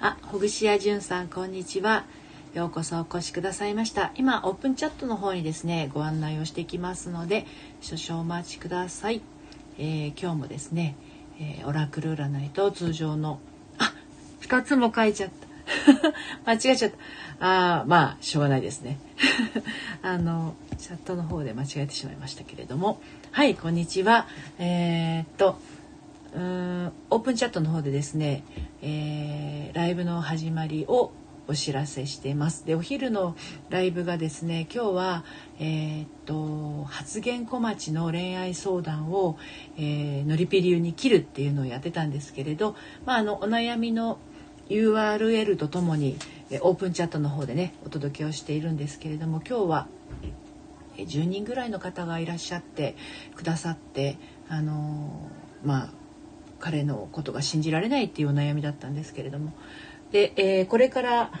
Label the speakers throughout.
Speaker 1: あ、ほぐし屋じゅんさん、こんにちは。ようこそお越しくださいました。今、オープンチャットの方にですね、ご案内をしていきますので、少々お待ちください。えー、今日もですね、えー、オラクル占いと通常の、あ、2つも書いちゃった。間違えちゃった。あまあ、しょうがないですね。あの、チャットの方で間違えてしまいましたけれども。はい、こんにちは。えー、っと、うんオープンチャットの方でですね、えー、ライブの始まりをお知らせしています。でお昼のライブがですね今日は、えー、っと発言小町の恋愛相談を、えー、のりぴ流に切るっていうのをやってたんですけれど、まあ、あのお悩みの URL とともにオープンチャットの方でねお届けをしているんですけれども今日は10人ぐらいの方がいらっしゃってくださってあのまあ彼のことが信じられないっていう悩みだったんですけれどもで、えー、これから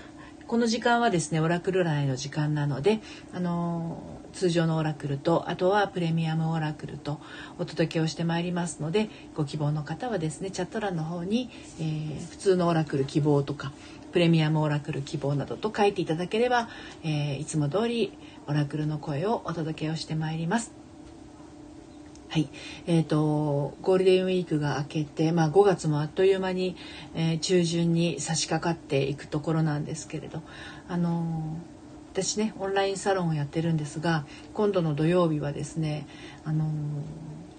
Speaker 1: この時間はですねオラクル占いの時間なので、あのー、通常のオラクルとあとはプレミアムオラクルとお届けをしてまいりますのでご希望の方はですねチャット欄の方に、えー、普通のオラクル希望とかプレミアムオラクル希望などと書いていただければ、え、いつも通りオラクルの声をお届けをしてまいります。はい、えーと、ゴールデンウィークが明けて、まあ、5月もあっという間に、えー、中旬に差し掛かっていくところなんですけれど、あのー、私ねオンラインサロンをやってるんですが今度の土曜日はですね、あの、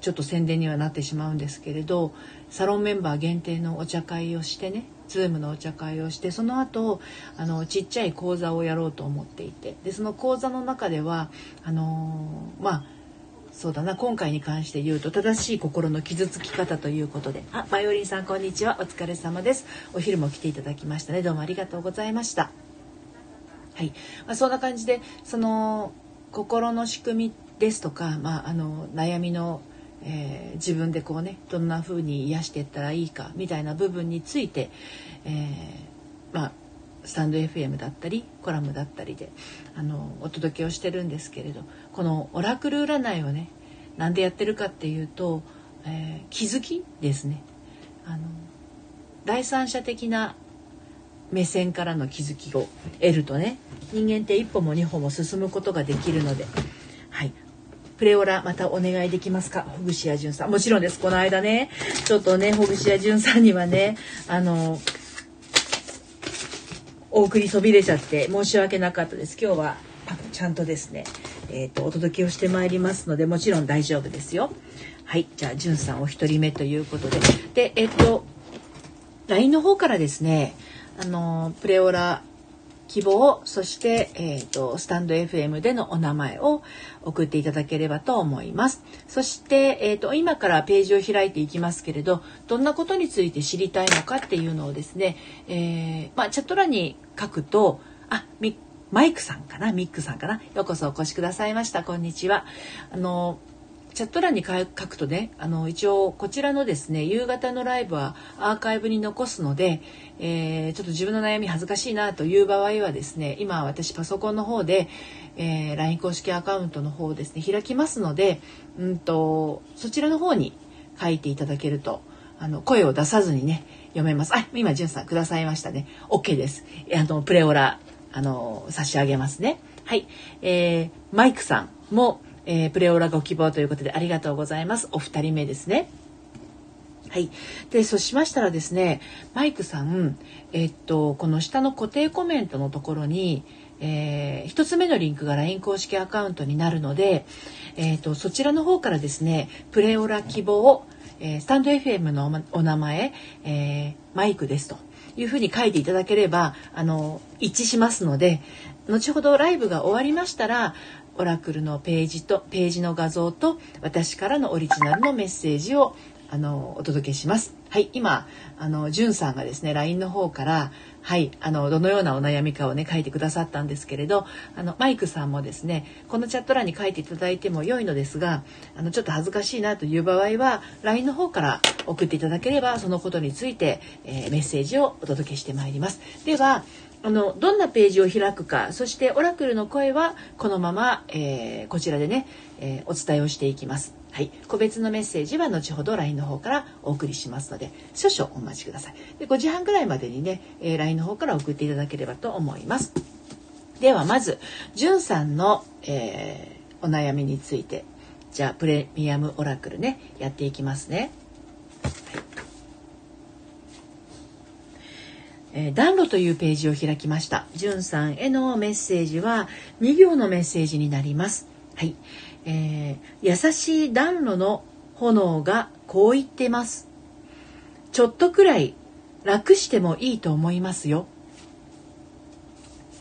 Speaker 1: ちょっと宣伝にはなってしまうんですけれどサロンメンバー限定のお茶会をしてね Zoom のお茶会をしてその後あのちっちゃい講座をやろうと思っていてでその講座の中ではあのまあそうだな今回に関して言うと正しい心の傷つき方ということで。あバイオリンさんこんにちは。お疲れ様です。お昼も来ていただきましたね。どうもありがとうございました。はい、まあ、そんな感じでその心の仕組みですとか、まあ、あの悩みの、えー、自分でこうねどんな風に癒していったらいいかみたいな部分について、えー、まあスタンド FM だったりコラムだったりであのお届けをしてるんですけれどこのオラクル占いをねなんでやってるかっていうと、えー、気づきですね。あの第三者的な目線からの気づきを得るとね人間って一歩も二歩も進むことができるのではい。プレオラまたお願いできますか？ほぐし屋潤さん。もちろんです。この間ねちょっとねほぐし屋潤さんにはねあのお送りそびれちゃって申し訳なかったです。今日はちゃんとですね、えっ、ー、と、お届けをしてまいりますので、もちろん大丈夫ですよ。はい。じゃあ、じゅんさんお一人目ということで。で、えっ、ー、と、LINE の方からですね、あの、プレオラ希望そして、えーと、スタンド FM でのお名前を送っていただければと思いますそして、えーと、今からページを開いていきますけれどどんなことについて知りたいのかっていうのをですね、えー、まあ、チャット欄に書くとあみマイクさんかな？ミックさんかな？ようこそお越しくださいました。こんにちは。あのチャット欄に書くとねあの一応こちらのですね夕方のライブはアーカイブに残すので、えー、ちょっと自分の悩み恥ずかしいなという場合はですね今私パソコンの方で、えー、LINE 公式アカウントの方をですね開きますので、うんとそちらの方に書いていただけるとあの声を出さずにね読めます。あ今じゅんさんくださいましたね。OK です。あのプレオラあの差し上げますね。はい、えー、マイクさんもえー、プレオラご希望ということでありがとうございます。お二人目ですね。はい。で、そうしましたらですね、マイクさん、えっと、この下の固定コメントのところに、えー、一つ目のリンクが LINE 公式アカウントになるので、えっと、そちらの方からですね、プレオラ希望、えー、スタンド FM のお名前、えー、マイクですというふうに書いていただければ、あの、一致しますので、後ほどライブが終わりましたら、オラクルのページとページの画像と私からのオリジナルのメッセージをあのお届けします。はい、今あのじゅんさんがですね LINE の方からはいあのどのようなお悩みかをね書いてくださったんですけれどあのマイクさんもですねこのチャット欄に書いていただいても良いのですがあのちょっと恥ずかしいなという場合は LINE の方から送っていただければそのことについて、えー、メッセージをお届けしてまいります。ではあのどんなページを開くかそしてオラクルの声はこのまま、えー、こちらでね、えー、お伝えをしていきます。はい、個別のメッセージは後ほど LINE の方からお送りしますので少々お待ちください。で5時半ぐらいまでにね、えー、LINE の方から送っていただければと思います。ではまずじゅんさんの、えー、お悩みについて。じゃあプレミアムオラクルねやっていきますね、はい。えー、暖炉というページを開きました。じゅんさんへのメッセージは2行のメッセージになります。はい。えー、優しい暖炉の炎がこう言ってます。ちょっとくらい楽してもいいと思いますよ。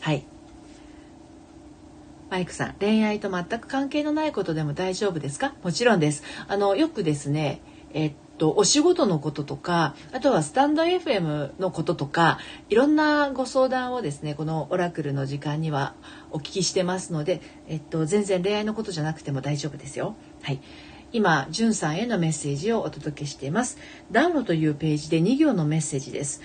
Speaker 1: はい。マイクさん、恋愛と全く関係のないことでも大丈夫ですか？もちろんです。あの、よくですね、えっと、お仕事のこととか、あとはスタンド FM のこととか、いろんなご相談をですね、このオラクルの時間にはお聞きしてますので、えっと、全然恋愛のことじゃなくても大丈夫ですよ。はい。今、じゅんさんへのメッセージをお届けしています。暖炉というページで2行のメッセージです。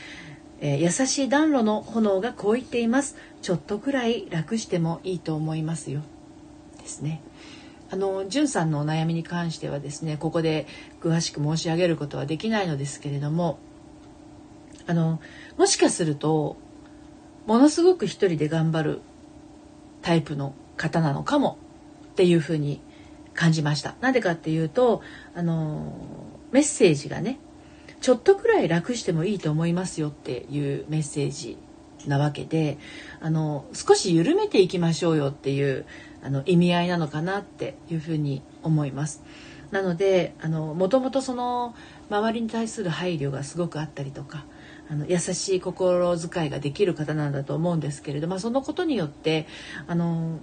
Speaker 1: えー、優しい暖炉の炎がこう言っています。ちょっとくらい楽してもいいと思いますよ。ですね。あの、じゅんさんのお悩みに関してはですね、ここで詳しく申し上げることはできないのですけれども、あの、もしかすると、ものすごく一人で頑張るタイプの方なのかもっていうふうに感じました。なんでかっていうと、あの、メッセージがね、ちょっとくらい楽してもいいと思いますよっていうメッセージなわけであの少し緩めていきましょうよっていうあの意味合いなのかなっていうふうに思います。なのであのもともとその周りに対する配慮がすごくあったりとかあの優しい心遣いができる方なんだと思うんですけれど、まあ、そのことによってあの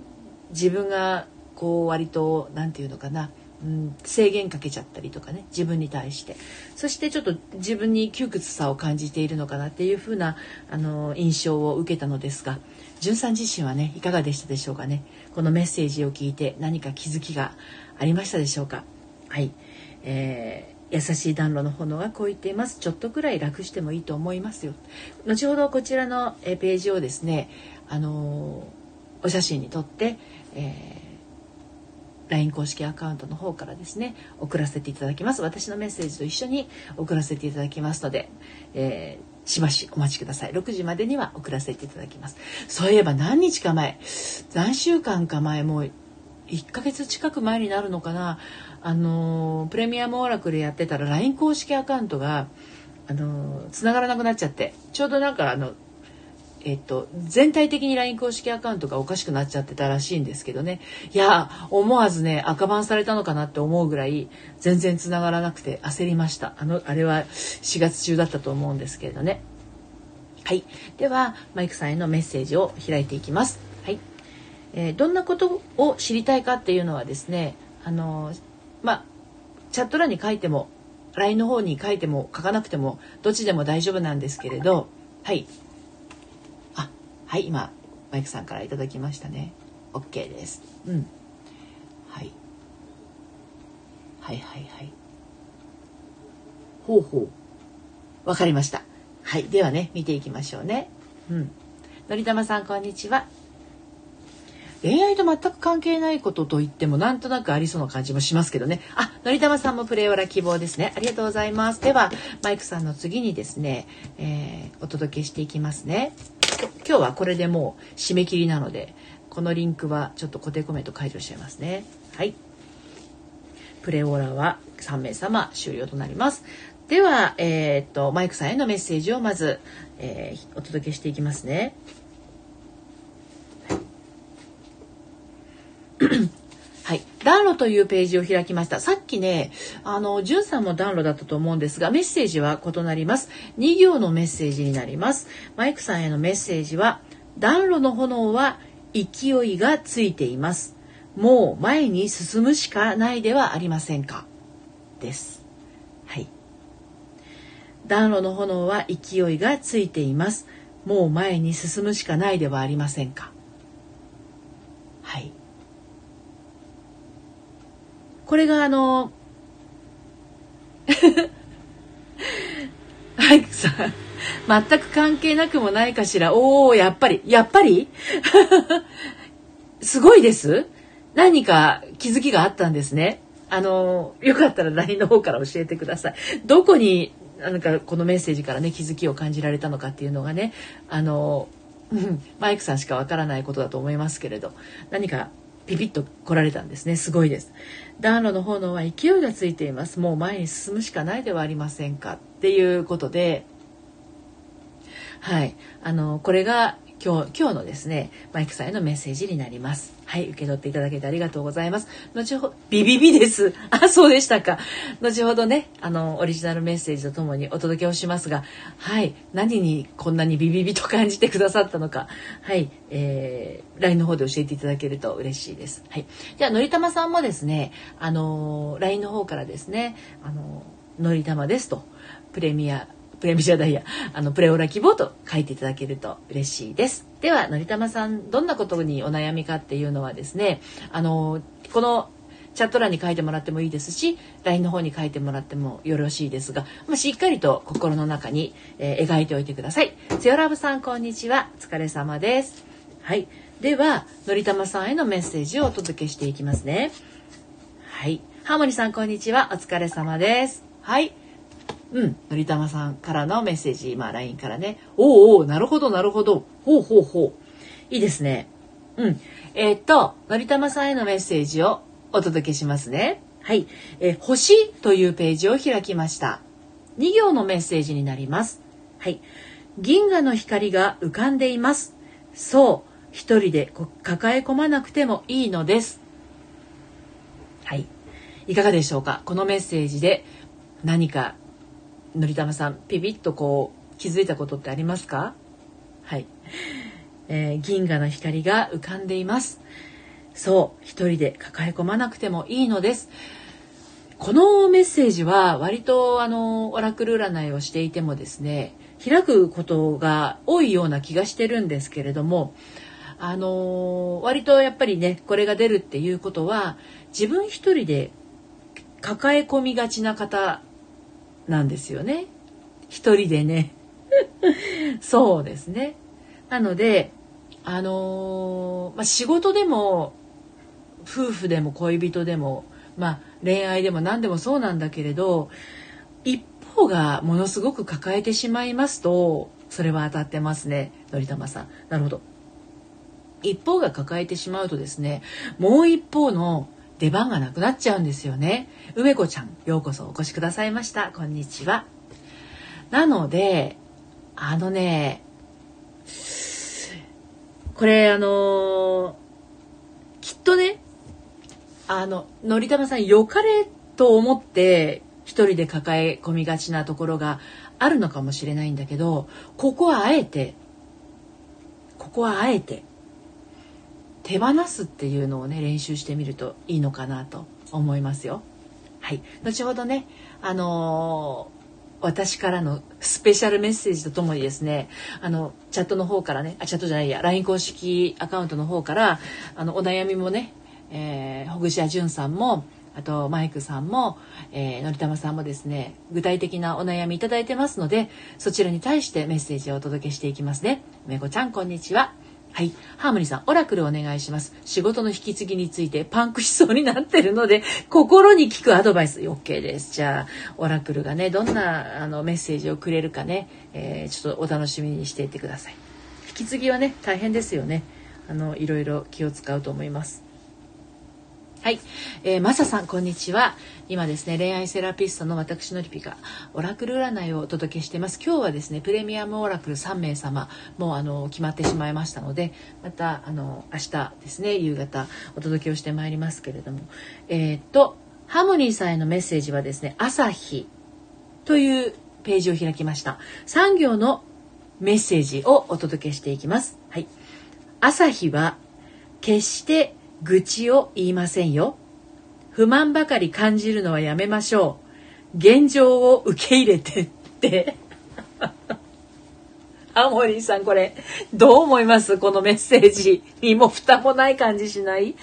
Speaker 1: 自分がこう割と何て言うのかなうん、制限かけちゃったりとかね自分に対して。そしてちょっと自分に窮屈さを感じているのかなっていうふうなあの印象を受けたのですが潤さん自身はねいかがでしたでしょうかね？このメッセージを聞いて何か気づきがありましたでしょうか？はい、えー、優しい暖炉の炎がこう言っています。ちょっとくらい楽してもいいと思いますよ。後ほどこちらのページをですねあのお写真に撮って、えー LINE 公式アカウントの方からですね送らせていただきます。私のメッセージと一緒に送らせていただきますので、えー、しばしお待ちください。6時までには送らせていただきます。そういえば何日か前何週間か前もう1ヶ月近く前になるのかな。あのプレミアムオラクルやってたら LINE 公式アカウントがあの繋がらなくなっちゃってちょうどなんかあのえっと、全体的に LINE 公式アカウントがおかしくなっちゃってたらしいんですけどね。いや、思わずね、赤番されたのかなって思うぐらい、全然繋がらなくて焦りました。あの、あれは4月中だったと思うんですけれどね。はい。では、マイクさんへのメッセージを開いていきます。はい。えー、どんなことを知りたいかっていうのはですね、あの、まあ、チャット欄に書いても、LINE の方に書いても書かなくても、どっちでも大丈夫なんですけれど、はい。はい今マイクさんから頂きましたね。OK です。うん。はい。はいはいはい。ほうほう。わかりました。はいではね見ていきましょうね。うん。のりたまさんこんにちは。恋愛と全く関係ないことと言ってもなんとなくありそうな感じもしますけどね。あ、のりたまさんもプレイオラ希望ですね。ありがとうございます。では、マイクさんの次にですね、えー、お届けしていきますね。今日はこれでもう締め切りなのでこのリンクはちょっと固定コメント解除しちゃいますね。はい。プレオーラは3名様終了となります。では、えー、っとマイクさんへのメッセージをまず、えー、お届けしていきますね。暖炉というページを開きました。さっきね、あの、じゅんさんも暖炉だったと思うんですが、メッセージは異なります。2行のメッセージになります。マイクさんへのメッセージは、暖炉の炎は勢いがついています。もう前に進むしかないではありませんか？です。はい。暖炉の炎は勢いがついています。もう前に進むしかないではありませんか？はい。これがあの はマイクさん、全く関係なくもないかしら。おおやっぱり、やっぱり？すごいです。何か気づきがあったんですね。あの、よかったら LINE の方から教えてください。どこに、なんかこのメッセージからね、気づきを感じられたのかっていうのがね、あの、うん、マイクさんしかわからないことだと思いますけれど、何かピピッと来られたんですね。すごいです。暖炉の炎は勢いがついています。もう前に進むしかないではありませんかっていうことで、はい。あの、これが今日、今日のですね、マイクさんへのメッセージになります。はい、受け取っていただけてありがとうございます。後ほど、ビビビです。あ、そうでしたか。後ほどね、あの、オリジナルメッセージとともにお届けをしますが、はい、何にこんなにビビビと感じてくださったのか、はい、えー、LINE の方で教えていただけると嬉しいです。はい。じゃあ、のりたまさんもですね、あの、LINE の方からですね、あの、のりたまですと、プレミアプレミシアダイヤ、あの、プレオラ希望と書いていただけると嬉しいです。では、のりたまさん、どんなことにお悩みかっていうのはですね、あの、このチャット欄に書いてもらってもいいですし LINE の方に書いてもらってもよろしいですが、まあ、しっかりと心の中に、えー、描いておいてください。つよラブさんこんにちはお疲れ様です。はい。ではのりたまさんへのメッセージをお届けしていきますね。はい。ハーモニーさんこんにちはお疲れ様です。はい。うん、のりたまさんからのメッセージ、今、LINE からね。おうおう、なるほど、なるほど。ほうほうほう。いいですね。うん。えー、っと、のりたまさんへのメッセージをお届けしますね。はい。えー、星というページを開きました。2行のメッセージになります。はい。銀河の光が浮かんでいます。そう、一人で抱え込まなくてもいいのです。はい。いかがでしょうか？このメッセージで何かのりたまさんピピッとこう気づいたことってありますか？はい、えー、銀河の光が浮かんでいます。そう一人で抱え込まなくてもいいのです。このメッセージは割とあのオラクル占いをしていてもですね開くことが多いような気がしてるんですけれどもあの割とやっぱりねこれが出るっていうことは自分一人で抱え込みがちな方なんですよね。一人でね。そうですね。なので、あのー、まあ、仕事でも、夫婦でも恋人でも、まあ、恋愛でも何でもそうなんだけれど、一方がものすごく抱えてしまいますと、それは当たってますね。のりたまさん。なるほど。一方が抱えてしまうとですね、もう一方の出番がなくなっちゃうんですよね。梅子ちゃん、ようこそお越しくださいました。こんにちは。なので、あのね、これあのー、きっとね、あの、のりたまさん良かれと思って一人で抱え込みがちなところがあるのかもしれないんだけど、ここはあえて、ここはあえて手放すっていうのをね練習してみるといいのかなと思いますよ。はい、後ほどねあのー、私からのスペシャルメッセージとともにですねあのチャットの方からねあチャットじゃないや LINE 公式アカウントの方からあのお悩みもね、えー、ほぐし屋潤さんもあとマイクさんも、えー、のりたまさんもですね具体的なお悩みいいてますのでそちらに対してメッセージをお届けしていきますね。めこちゃんこんにちは。はい。ハーモニーさん、オラクルお願いします。仕事の引き継ぎについてパンクしそうになってるので、心に聞くアドバイス、OK です。じゃあ、オラクルがね、どんなあのメッセージをくれるかね、えー、ちょっとお楽しみにしていてください。引き継ぎはね、大変ですよね。あの、いろいろ気を使うと思います。はい、えー、マサさんこんにちは。今ですね恋愛セラピストの私のリピがオラクル占いをお届けしてます。今日はですねプレミアムオラクル3名様もうあの決まってしまいましたのでまたあの明日ですね夕方お届けをしてまいりますけれども。えー、っとハモニーさんへのメッセージはですね朝日というページを開きました。3行のメッセージをお届けしていきます。はい。朝日は決して愚痴を言いませんよ。不満ばかり感じるのはやめましょう。現状を受け入れてって。アモリーさんこれどう思います？このメッセージ。身も蓋もない感じしない？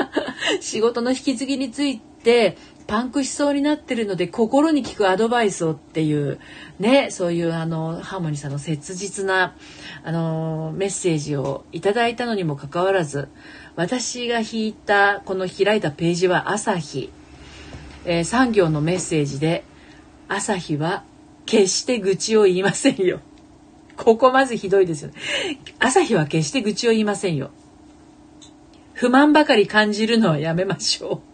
Speaker 1: 仕事の引き継ぎについてパンクしそうになってるので心に効くアドバイスをっていうねそういうあのハーモニーさんの切実なあのメッセージをいただいたのにもかかわらず私が引いたこの開いたページは朝日、えー、産業のメッセージで朝日は決して愚痴を言いませんよ。ここまずひどいですよね。朝日は決して愚痴を言いませんよ。不満ばかり感じるのはやめましょう。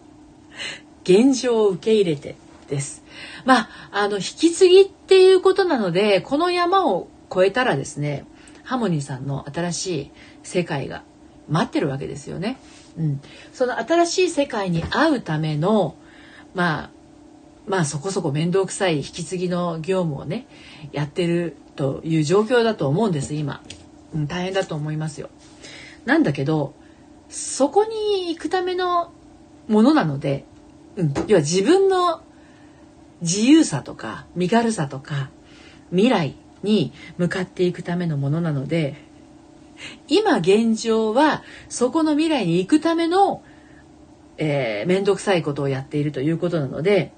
Speaker 1: 現状を受け入れてです。まあ、あの、引き継ぎっていうことなので、この山を越えたらですね、ハモニーさんの新しい世界が待ってるわけですよね。うん。その新しい世界に会うための、まあ、まあそこそこ面倒くさい引き継ぎの業務をね、やってるという状況だと思うんです、今。うん、大変だと思いますよ。なんだけど、そこに行くためのものなので、うん、要は自分の自由さとか身軽さとか未来に向かっていくためのものなので今現状はそこの未来に行くための、えー、面倒くさいことをやっているということなので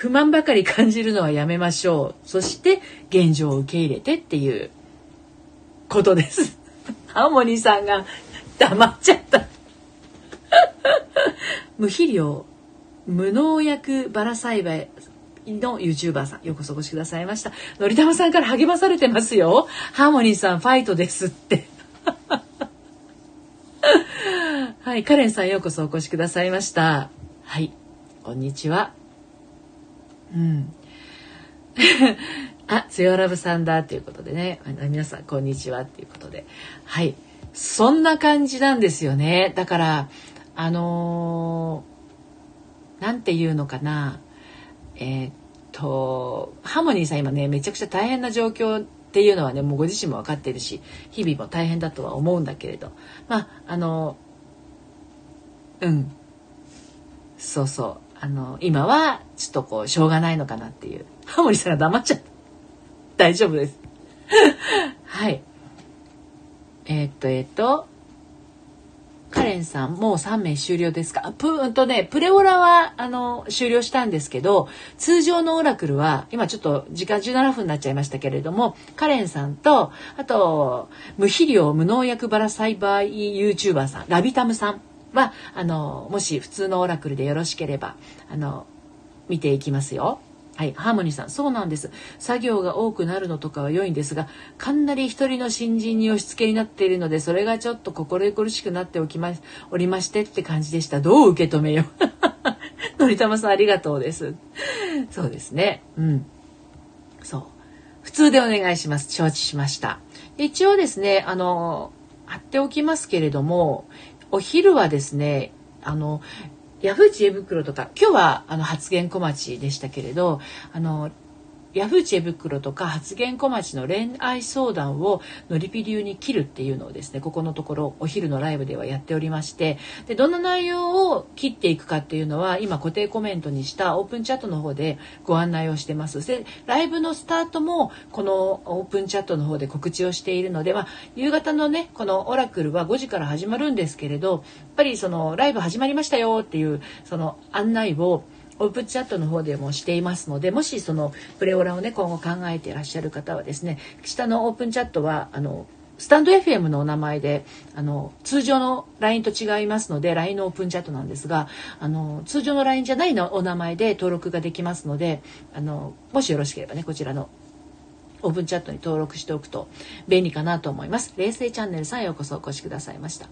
Speaker 1: 不満ばかり感じるのはやめましょう。そして現状を受け入れてっていうことです。ハーモニーさんが黙っちゃった。無肥料無農薬バラ栽培の YouTuber さん、ようこそお越しくださいました。のりたまさんから励まされてますよ。ハーモニーさん、ファイトですって。はい、カレンさん、ようこそお越しくださいました。はい、こんにちは。うん。あ、つよラブさんだっていうことでね。皆さん、こんにちはっていうことで。はい。そんな感じなんですよね。だから、あのー、なんていうのかな。えー、っと、ハーモニーさん今ね、めちゃくちゃ大変な状況っていうのはね、もうご自身も分かってるし、日々も大変だとは思うんだけれど。まあ、あの、うん。そうそう。あの、今はちょっとこう、しょうがないのかなっていう。ハーモニーさんが黙っちゃった。大丈夫です。はい。えー、っと、えー、っと、カレンさん、もう3名終了ですか？プーンとね、プレオラは、あの、終了したんですけど、通常のオラクルは、今ちょっと時間17分になっちゃいましたけれども、カレンさんと、あと、無肥料、無農薬バラ栽培 YouTuber さん、ラビタムさんは、あの、もし普通のオラクルでよろしければ、あの、見ていきますよ。はい、ハーモニーさん、そうなんです。作業が多くなるのとかは良いんですが、かなり一人の新人に押し付けになっているので、それがちょっと心苦しくなっておきま、おりましてって感じでした。どう受け止めよう。のりたまさん、ありがとうです。そうですね。うん。そう。普通でお願いします。承知しました。一応ですね、あの、貼っておきますけれども、お昼はですね、あの、ヤフー知恵袋とか今日はあの発言小町でしたけれどあのヤフー知恵袋とか発言小町の恋愛相談をのりぴ流に切るっていうのをですねここのところお昼のライブではやっておりましてでどんな内容を切っていくかっていうのは今固定コメントにしたオープンチャットの方でご案内をしてます。でライブのスタートもこのオープンチャットの方で告知をしているので、まあ、夕方のねこのオラクルは5時から始まるんですけれどやっぱりそのライブ始まりましたよっていうその案内をオープンチャットの方でもしていますのでもしそのプレオラをね今後考えていらっしゃる方はですね下のオープンチャットはあのスタンド FM のお名前であの通常の LINE と違いますので LINE のオープンチャットなんですがあの通常の LINE じゃないのお名前で登録ができますのであのもしよろしければねこちらのオープンチャットに登録しておくと便利かなと思います。冷静チャンネルさんようこそお越しくださいました。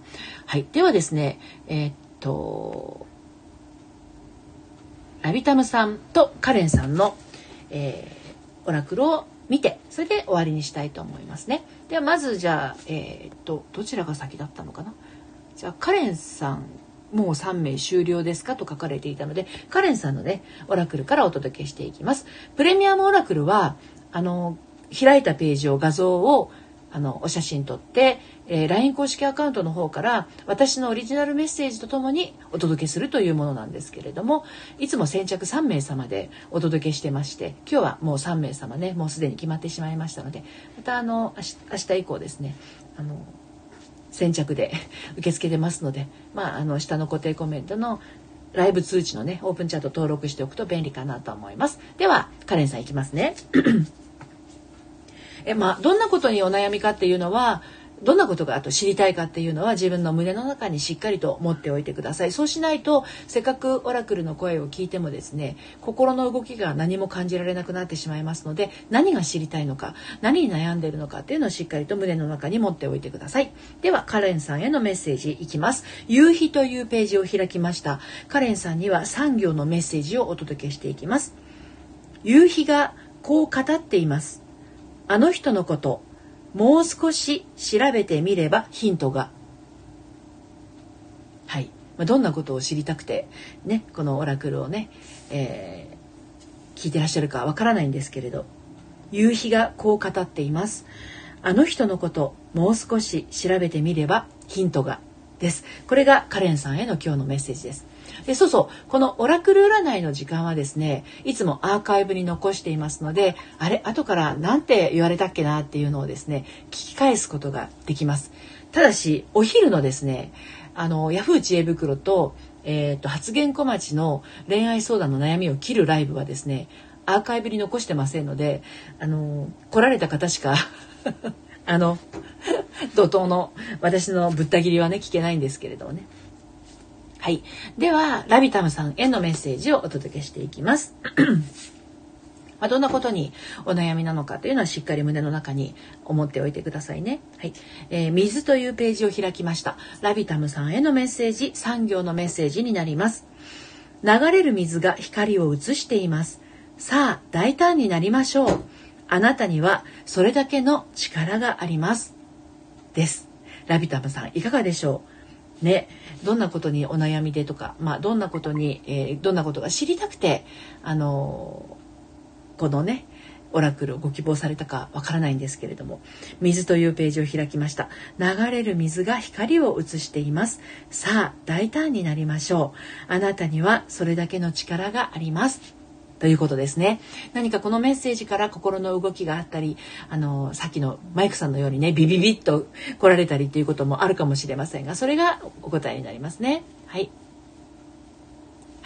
Speaker 1: はい。ではですね、えー、っと、ラビタムさんとカレンさんの、えー、オラクルを見てそれで終わりにしたいと思いますね。ではまずじゃあ、えー、っとどちらが先だったのかな？じゃあカレンさんもう3名終了ですか？と書かれていたのでカレンさんのねオラクルからお届けしていきます。プレミアムオラクルはあの開いたページを画像をあのお写真撮って、えー、LINE 公式アカウントの方から私のオリジナルメッセージとともにお届けするというものなんですけれどもいつも先着3名様でお届けしてまして今日はもう3名様ねもうすでに決まってしまいましたのでまたあの明日以降ですねあの先着で 受け付けてますので、まあ、あの下の固定コメントのライブ通知のね、オープンチャット登録しておくと便利かなと思います。では、カレンさんいきますね。え、まあ、どんなことにお悩みかっていうのは、どんなことがあと知りたいかっていうのは自分の胸の中にしっかりと持っておいてください。そうしないとせっかくオラクルの声を聞いてもですね心の動きが何も感じられなくなってしまいますので何が知りたいのか何に悩んでいるのかっていうのをしっかりと胸の中に持っておいてください。ではカレンさんへのメッセージいきます。夕日というページを開きました。カレンさんには産業のメッセージをお届けしていきます。夕日がこう語っています。あの人のこともう少し調べてみればヒントが。はい。まあ、どんなことを知りたくて、ね、このオラクルをね、えー、聞いてらっしゃるかわからないんですけれど、夕日がこう語っています。あの人のこと、もう少し調べてみればヒントが。です。これがカレンさんへの今日のメッセージです。でそうそう。このオラクル占いの時間はですねいつもアーカイブに残していますのであれ後から何て言われたっけなっていうのをですね聞き返すことができます。ただしお昼のですねあのヤフー知恵袋と,、えーと、発言小町の恋愛相談の悩みを切るライブはですねアーカイブに残してませんのであの来られた方しか あの怒涛の私のぶった切りはね聞けないんですけれどもね。はい。では、ラビタムさんへのメッセージをお届けしていきます。まあ、どんなことにお悩みなのかというのはしっかり胸の中に思っておいてくださいね。はい。えー、水というページを開きました。ラビタムさんへのメッセージ、産業のメッセージになります。流れる水が光を映しています。さあ、大胆になりましょう。あなたにはそれだけの力があります。です。ラビタムさん、いかがでしょう？ね、どんなことにお悩みでとか、まあ、どんなことに、えー、どんなことが知りたくて、あのー、このね、オラクルをご希望されたかわからないんですけれども、水というページを開きました。流れる水が光を映しています。さあ、大胆になりましょう。あなたにはそれだけの力があります。ということですね。何かこのメッセージから心の動きがあったり、あの、さっきのマイクさんのようにね、ビビビッと来られたりっていうこともあるかもしれませんが、それがお答えになりますね。はい。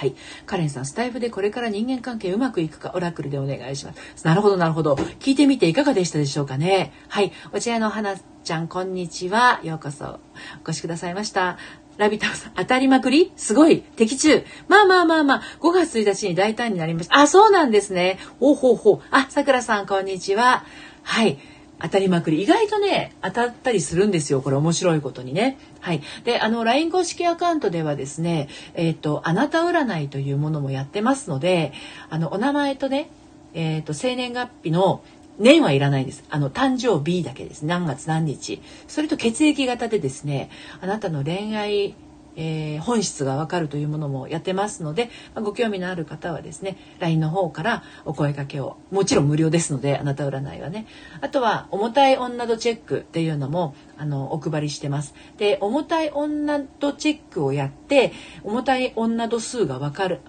Speaker 1: はい。カレンさん、スタイフでこれから人間関係うまくいくか、オラクルでお願いします。なるほど、なるほど。聞いてみていかがでしたでしょうかね。はい。お茶屋の花ちゃん、こんにちは。ようこそお越しくださいました。ラビタさん、当たりまくり？すごい。的中。まあまあまあまあ、5月1日に大胆になりました。あ、そうなんですね。おほうほう。あ、さくらさん、こんにちは。はい。当たりまくり。意外とね、当たったりするんですよ。これ面白いことにね。はい。で、あの、LINE 公式アカウントではですね、えっ、ー、と、あなた占いというものもやってますので、あの、お名前とね、えっ、ー、と、生年月日の年はいらないです。あの、誕生日だけです。何月何日。それと血液型でですね、あなたの恋愛、えー、本質がわかるというものもやってますので、まあ、ご興味のある方はですね LINE の方からお声かけをもちろん無料ですのであなた占いはねあとは重たい女度チェックっていうのもあのお配りしてますで重たい女度チェックをやって重たい女度数がわかる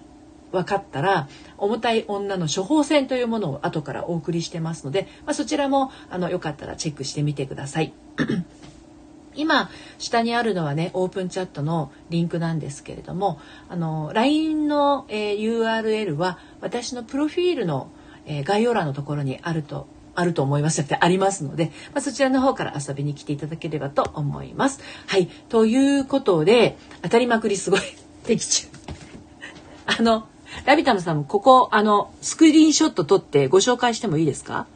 Speaker 1: 分かったら重たい女の処方箋というものを後からお送りしてますので、まあ、そちらもあのよかったらチェックしてみてください。今下にあるのはねオープンチャットのリンクなんですけれどもあの LINE の、えー、URL は私のプロフィールの、えー、概要欄のところにあるとあると思いますってありますので、まあ、そちらの方から遊びに来ていただければと思います。はい。ということで、当たりまくりすごい 的中。あの、ラビタムさんもここ、あの、スクリーンショット撮ってご紹介してもいいですか？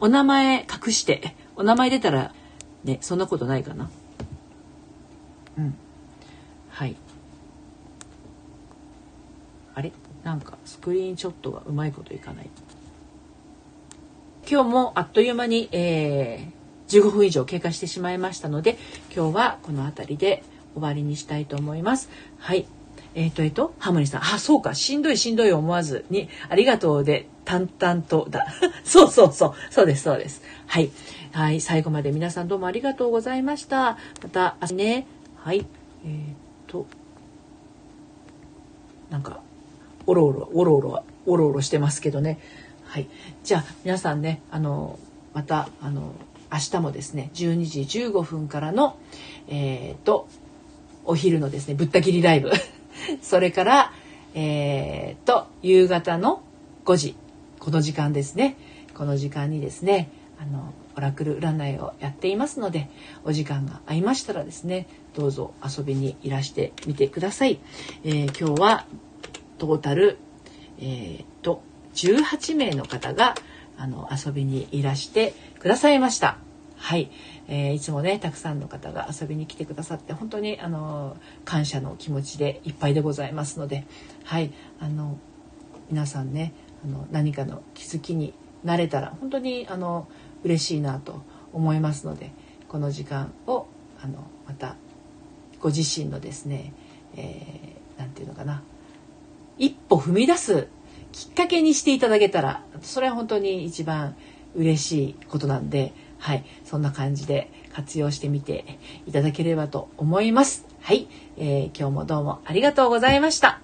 Speaker 1: お名前隠して、お名前出たら、ね、そんなことないかな。うん。はい。あれ？なんかスクリーンショットがうまいこといかない。今日もあっという間に、えー、15分以上経過してしまいましたので、今日はこの辺りで終わりにしたいと思います。はい。えっ、ー、と、えっ、ー、と、ハモニさん。あ、そうか。しんどいしんどい思わずに、ありがとうで、淡々とだ。そうそうそう。そうです、そうです。はい。はい。最後まで皆さんどうもありがとうございました。また、明日ね。はい。えっ、ー、と、なんか、おろおろ、おろおろ、おろおろしてますけどね。はい。じゃあ、皆さんね、あの、また、あの、明日もですね、12時15分からの、えっ、ー、と、お昼のですね、ぶった切りライブ。それから、えー、と夕方の5時。この時間ですね。この時間にですねあのオラクル占いをやっていますのでお時間が合いましたらですねどうぞ遊びにいらしてみてください、えー、今日はトータルえー、と18名の方があの遊びにいらしてくださいました。はい、えー、いつもねたくさんの方が遊びに来てくださって本当にあの感謝の気持ちでいっぱいでございますのではい。あの皆さんねあの何かの気づきになれたら本当にあの嬉しいなと思いますのでこの時間をあのまたご自身のですね何、えー、て言うのかな一歩踏み出すきっかけにしていただけたらそれは本当に一番嬉しいことなんではい。そんな感じで活用してみていただければと思います。はい、えー、今日もどうもありがとうございました。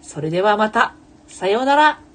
Speaker 1: それではまた。さようなら。